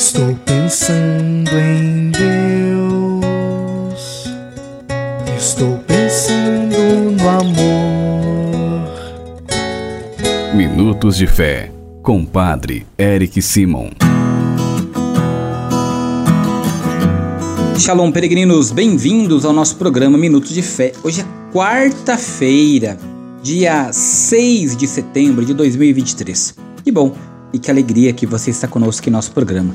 Estou pensando em Deus. Estou pensando no amor. Minutos de Fé, com Padre Eric Simon. Shalom, peregrinos, bem-vindos ao nosso programa Minutos de Fé. Hoje é quarta-feira, dia 6 de setembro de 2023. Que bom e que alegria que você está conosco em nosso programa.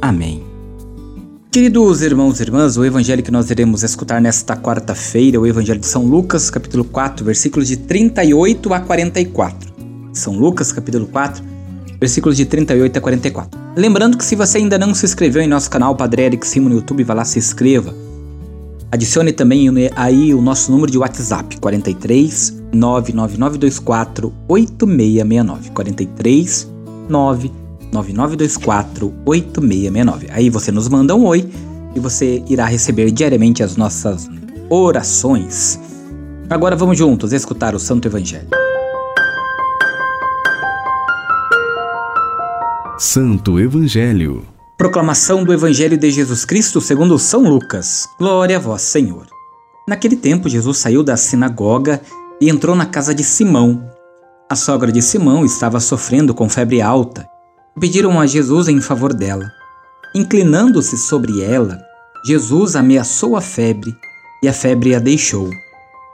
Amém. Queridos irmãos e irmãs, o evangelho que nós iremos escutar nesta quarta-feira é o evangelho de São Lucas, capítulo 4, versículos de 38 a 44. São Lucas, capítulo 4, versículos de 38 a 44. Lembrando que se você ainda não se inscreveu em nosso canal Padre Eric Simo no YouTube, vá lá se inscreva. Adicione também aí o nosso número de WhatsApp, 43 99924 8669. 43 9 9924-8669. Aí você nos manda um oi e você irá receber diariamente as nossas orações. Agora vamos juntos escutar o Santo Evangelho. Santo Evangelho. Proclamação do Evangelho de Jesus Cristo segundo São Lucas. Glória a vós, Senhor. Naquele tempo, Jesus saiu da sinagoga e entrou na casa de Simão. A sogra de Simão estava sofrendo com febre alta pediram a Jesus em favor dela. Inclinando-se sobre ela, Jesus ameaçou a febre e a febre a deixou.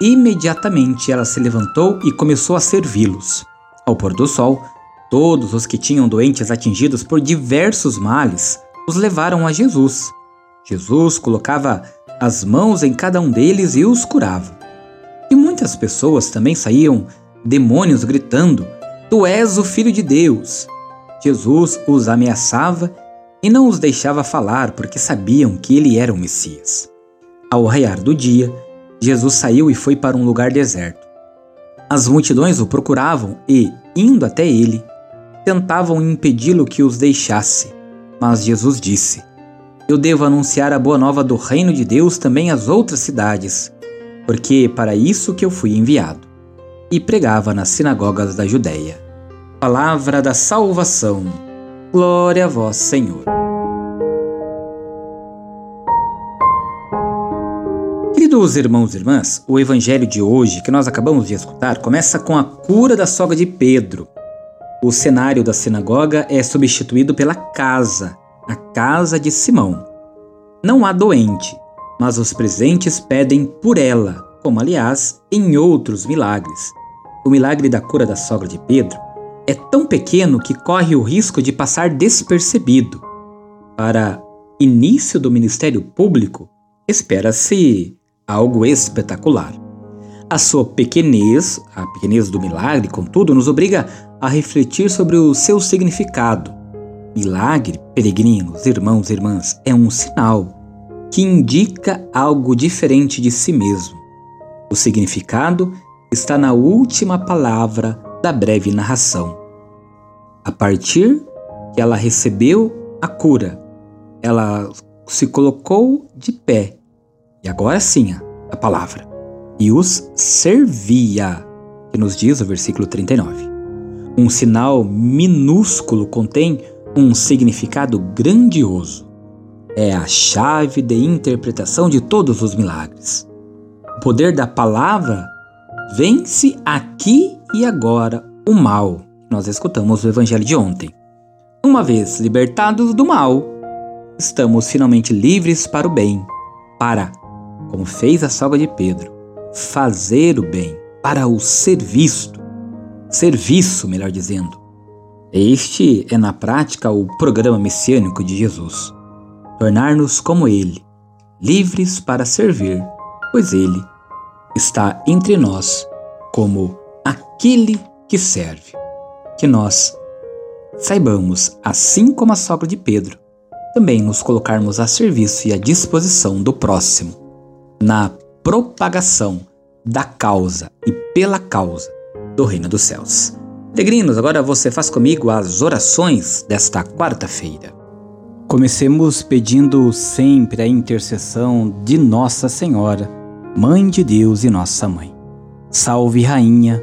Imediatamente ela se levantou e começou a servi-los. Ao pôr do sol, todos os que tinham doentes atingidos por diversos males os levaram a Jesus. Jesus colocava as mãos em cada um deles e os curava. E muitas pessoas também saíam demônios gritando: Tu és o Filho de Deus. Jesus os ameaçava e não os deixava falar porque sabiam que ele era o Messias. Ao raiar do dia, Jesus saiu e foi para um lugar deserto. As multidões o procuravam e, indo até ele, tentavam impedi-lo que os deixasse. Mas Jesus disse: Eu devo anunciar a boa nova do reino de Deus também às outras cidades, porque é para isso que eu fui enviado. E pregava nas sinagogas da Judéia. Palavra da salvação. Glória a vós, Senhor. Queridos irmãos e irmãs, o evangelho de hoje que nós acabamos de escutar começa com a cura da sogra de Pedro. O cenário da sinagoga é substituído pela casa, a casa de Simão. Não há doente, mas os presentes pedem por ela, como aliás em outros milagres. O milagre da cura da sogra de Pedro é tão pequeno que corre o risco de passar despercebido. Para início do ministério público, espera-se algo espetacular. A sua pequenez, a pequenez do milagre, contudo, nos obriga a refletir sobre o seu significado. Milagre, peregrinos, irmãos e irmãs, é um sinal que indica algo diferente de si mesmo. O significado está na última palavra da breve narração. A partir que ela recebeu a cura, ela se colocou de pé, e agora sim a palavra, e os servia, que nos diz o versículo 39. Um sinal minúsculo contém um significado grandioso. É a chave de interpretação de todos os milagres. O poder da palavra vence aqui e agora o mal. Nós escutamos o evangelho de ontem. Uma vez libertados do mal, estamos finalmente livres para o bem, para, como fez a sogra de Pedro, fazer o bem, para o ser visto, serviço, melhor dizendo. Este é, na prática, o programa messiânico de Jesus: tornar-nos como Ele, livres para servir, pois Ele está entre nós como aquele que serve. Que nós saibamos, assim como a sogra de Pedro, também nos colocarmos a serviço e à disposição do próximo, na propagação da causa e pela causa do reino dos céus. Peregrinos, agora você faz comigo as orações desta quarta-feira. Comecemos pedindo sempre a intercessão de Nossa Senhora, Mãe de Deus e Nossa Mãe. Salve, Rainha,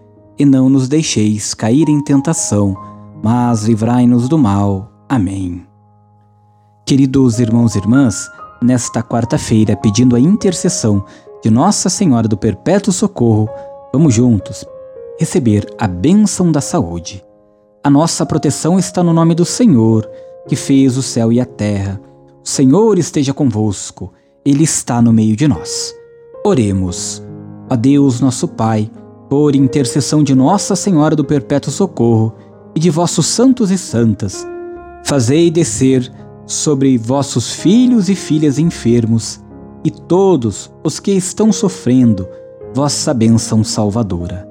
E não nos deixeis cair em tentação, mas livrai-nos do mal. Amém. Queridos irmãos e irmãs, nesta quarta-feira, pedindo a intercessão de Nossa Senhora do Perpétuo Socorro, vamos juntos receber a bênção da saúde. A nossa proteção está no nome do Senhor, que fez o céu e a terra. O Senhor esteja convosco, Ele está no meio de nós. Oremos. A Deus, nosso Pai, por intercessão de Nossa Senhora do Perpétuo Socorro e de vossos santos e santas, fazei descer sobre vossos filhos e filhas enfermos e todos os que estão sofrendo vossa bênção salvadora.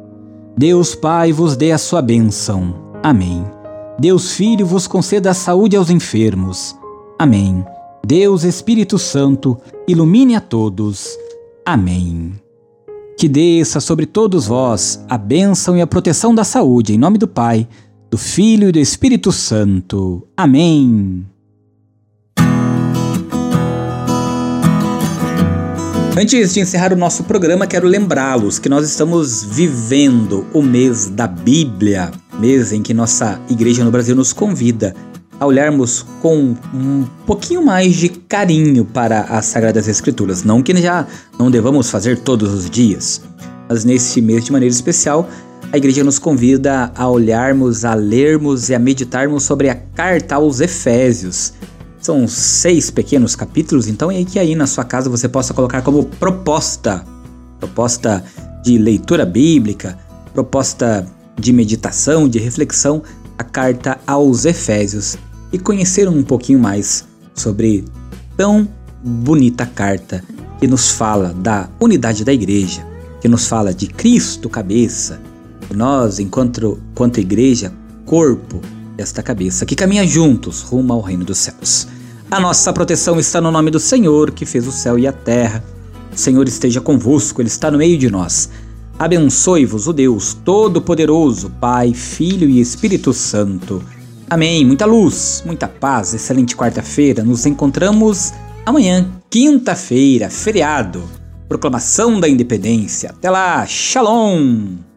Deus Pai vos dê a sua bênção. Amém. Deus Filho vos conceda a saúde aos enfermos. Amém. Deus Espírito Santo ilumine a todos. Amém. Que desça sobre todos vós a bênção e a proteção da saúde, em nome do Pai, do Filho e do Espírito Santo. Amém. Antes de encerrar o nosso programa, quero lembrá-los que nós estamos vivendo o mês da Bíblia, mês em que nossa igreja no Brasil nos convida a olharmos com um pouquinho mais de carinho para as Sagradas Escrituras. Não que já não devamos fazer todos os dias, mas nesse mês de maneira especial, a igreja nos convida a olharmos, a lermos e a meditarmos sobre a carta aos Efésios. São seis pequenos capítulos, então é que aí na sua casa você possa colocar como proposta, proposta de leitura bíblica, proposta de meditação, de reflexão, a carta aos Efésios e conhecer um pouquinho mais sobre tão bonita carta que nos fala da unidade da igreja, que nos fala de Cristo cabeça, nós, enquanto, enquanto igreja, corpo, esta cabeça, que caminha juntos rumo ao reino dos céus. A nossa proteção está no nome do Senhor, que fez o céu e a terra. O Senhor esteja convosco, Ele está no meio de nós. Abençoe-vos o Deus Todo-Poderoso, Pai, Filho e Espírito Santo. Amém. Muita luz, muita paz, excelente quarta-feira. Nos encontramos amanhã, quinta-feira, feriado. Proclamação da Independência. Até lá, Shalom!